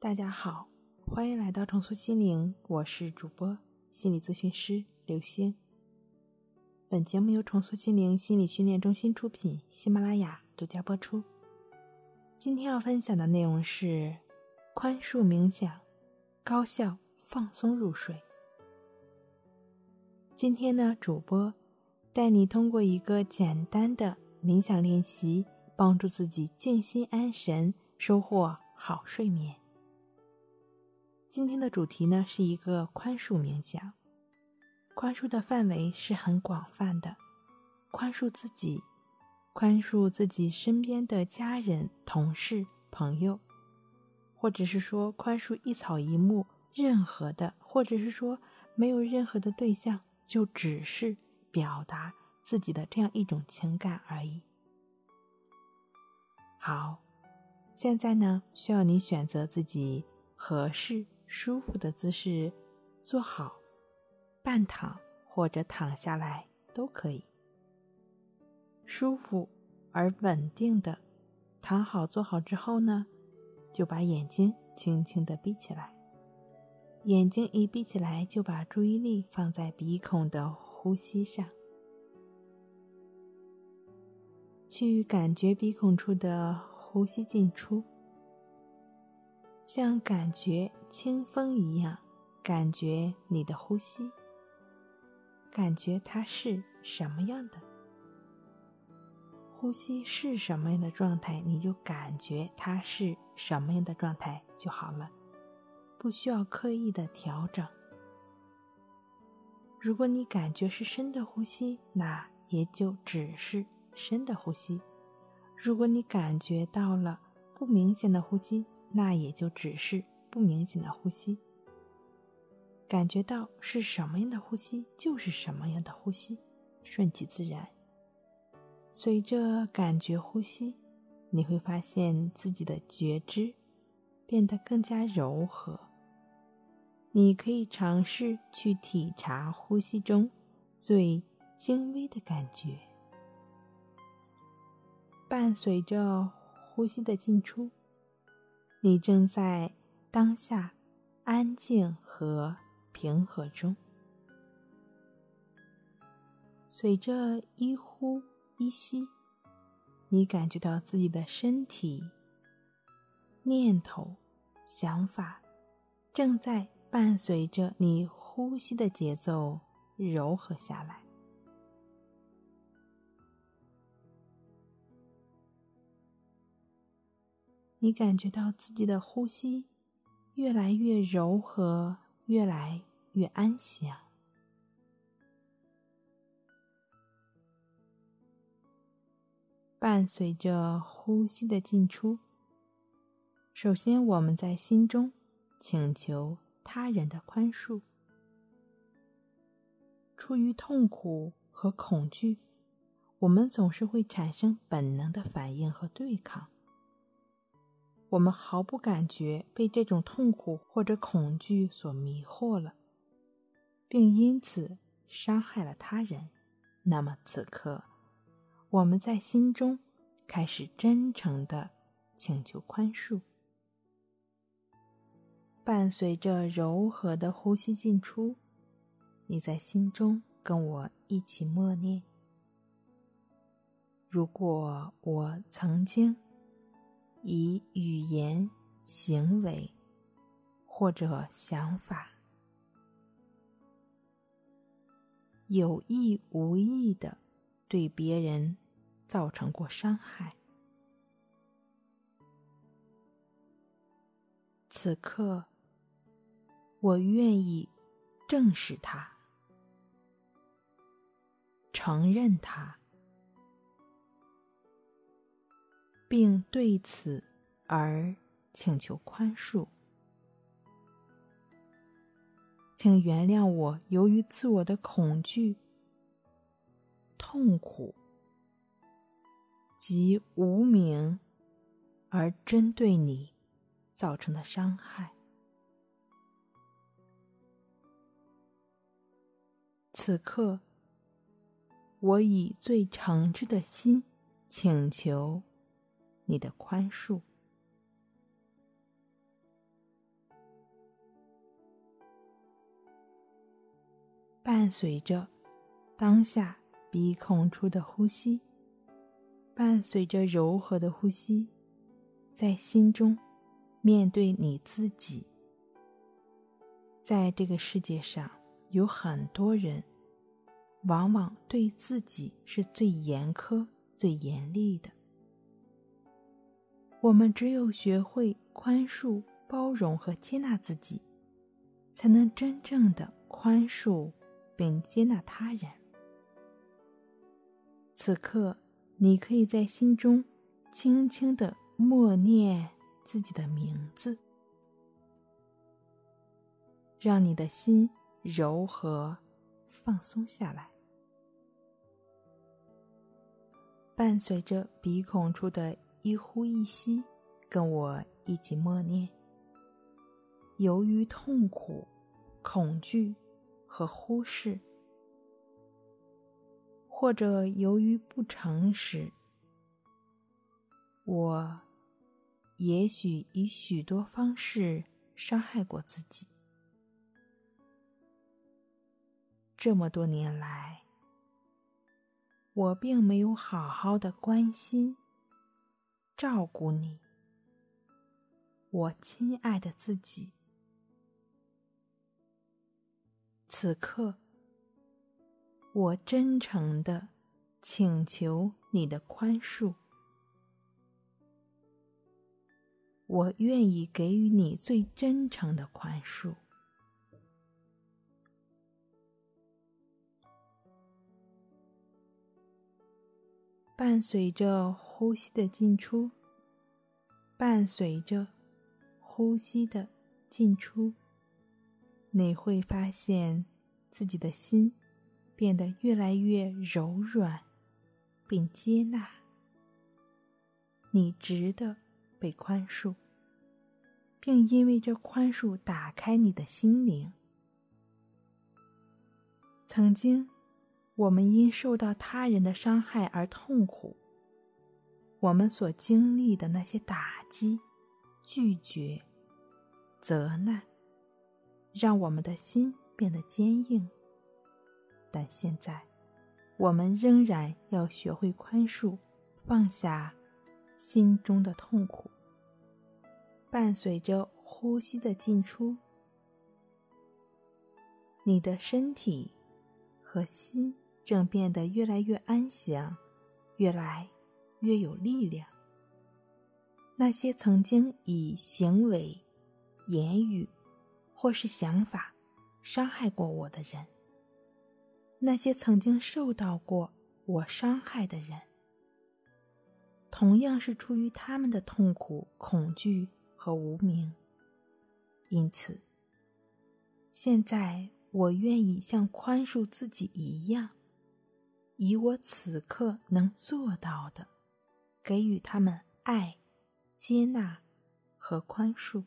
大家好，欢迎来到重塑心灵，我是主播心理咨询师刘星。本节目由重塑心灵心理训练中心出品，喜马拉雅独家播出。今天要分享的内容是宽恕冥想，高效放松入睡。今天呢，主播带你通过一个简单的冥想练习，帮助自己静心安神，收获好睡眠。今天的主题呢是一个宽恕冥想，宽恕的范围是很广泛的，宽恕自己，宽恕自己身边的家人、同事、朋友，或者是说宽恕一草一木，任何的，或者是说没有任何的对象，就只是表达自己的这样一种情感而已。好，现在呢需要你选择自己合适。舒服的姿势，坐好，半躺或者躺下来都可以。舒服而稳定的躺好坐好之后呢，就把眼睛轻轻的闭起来。眼睛一闭起来，就把注意力放在鼻孔的呼吸上，去感觉鼻孔处的呼吸进出。像感觉清风一样，感觉你的呼吸，感觉它是什么样的？呼吸是什么样的状态，你就感觉它是什么样的状态就好了，不需要刻意的调整。如果你感觉是深的呼吸，那也就只是深的呼吸；如果你感觉到了不明显的呼吸，那也就只是不明显的呼吸，感觉到是什么样的呼吸就是什么样的呼吸，顺其自然。随着感觉呼吸，你会发现自己的觉知变得更加柔和。你可以尝试去体察呼吸中最轻微的感觉，伴随着呼吸的进出。你正在当下安静和平和中，随着一呼一吸，你感觉到自己的身体、念头、想法正在伴随着你呼吸的节奏柔和下来。你感觉到自己的呼吸越来越柔和，越来越安详。伴随着呼吸的进出，首先我们在心中请求他人的宽恕。出于痛苦和恐惧，我们总是会产生本能的反应和对抗。我们毫不感觉被这种痛苦或者恐惧所迷惑了，并因此伤害了他人。那么此刻，我们在心中开始真诚的请求宽恕，伴随着柔和的呼吸进出，你在心中跟我一起默念：如果我曾经。以语言、行为或者想法，有意无意的对别人造成过伤害。此刻，我愿意正视它，承认它。并对此而请求宽恕，请原谅我由于自我的恐惧、痛苦及无名而针对你造成的伤害。此刻，我以最诚挚的心请求。你的宽恕。伴随着当下鼻孔出的呼吸伴随着柔和的呼吸在心中面对你自己在这个世界上有很多人往往对自己是最严苛最严厉的。我们只有学会宽恕、包容和接纳自己，才能真正的宽恕并接纳他人。此刻，你可以在心中轻轻的默念自己的名字，让你的心柔和、放松下来，伴随着鼻孔处的。一呼一吸，跟我一起默念。由于痛苦、恐惧和忽视，或者由于不诚实，我也许以许多方式伤害过自己。这么多年来，我并没有好好的关心。照顾你，我亲爱的自己。此刻，我真诚的请求你的宽恕。我愿意给予你最真诚的宽恕。伴随着呼吸的进出，伴随着呼吸的进出，你会发现自己的心变得越来越柔软，并接纳。你值得被宽恕，并因为这宽恕打开你的心灵。曾经。我们因受到他人的伤害而痛苦，我们所经历的那些打击、拒绝、责难，让我们的心变得坚硬。但现在，我们仍然要学会宽恕，放下心中的痛苦。伴随着呼吸的进出，你的身体和心。正变得越来越安详，越来越有力量。那些曾经以行为、言语或是想法伤害过我的人，那些曾经受到过我伤害的人，同样是出于他们的痛苦、恐惧和无名。因此，现在我愿意像宽恕自己一样。以我此刻能做到的，给予他们爱、接纳和宽恕。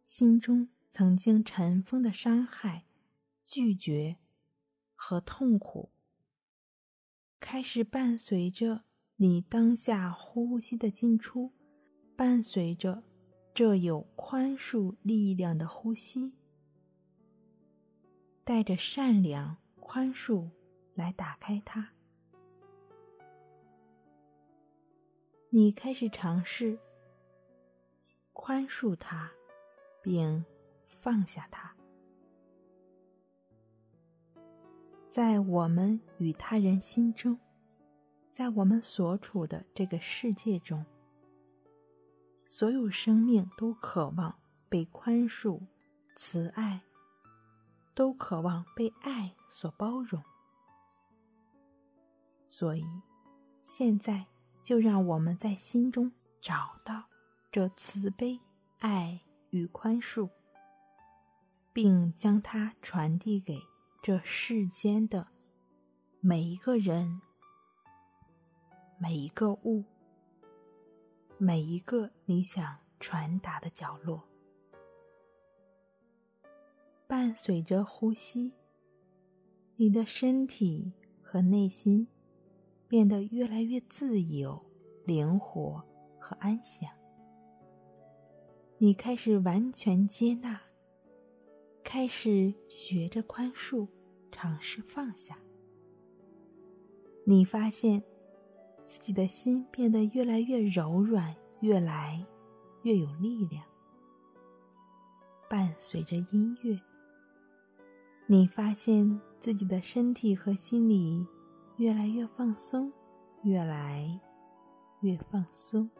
心中曾经尘封的伤害、拒绝和痛苦，开始伴随着你当下呼吸的进出，伴随着这有宽恕力量的呼吸，带着善良。宽恕，来打开它。你开始尝试宽恕他，并放下他。在我们与他人心中，在我们所处的这个世界中，所有生命都渴望被宽恕、慈爱。都渴望被爱所包容，所以现在就让我们在心中找到这慈悲、爱与宽恕，并将它传递给这世间的每一个人、每一个物、每一个你想传达的角落。伴随着呼吸，你的身体和内心变得越来越自由、灵活和安详。你开始完全接纳，开始学着宽恕，尝试放下。你发现自己的心变得越来越柔软，越来越有力量。伴随着音乐，你发现自己的身体和心理越来越放松，越来越放松。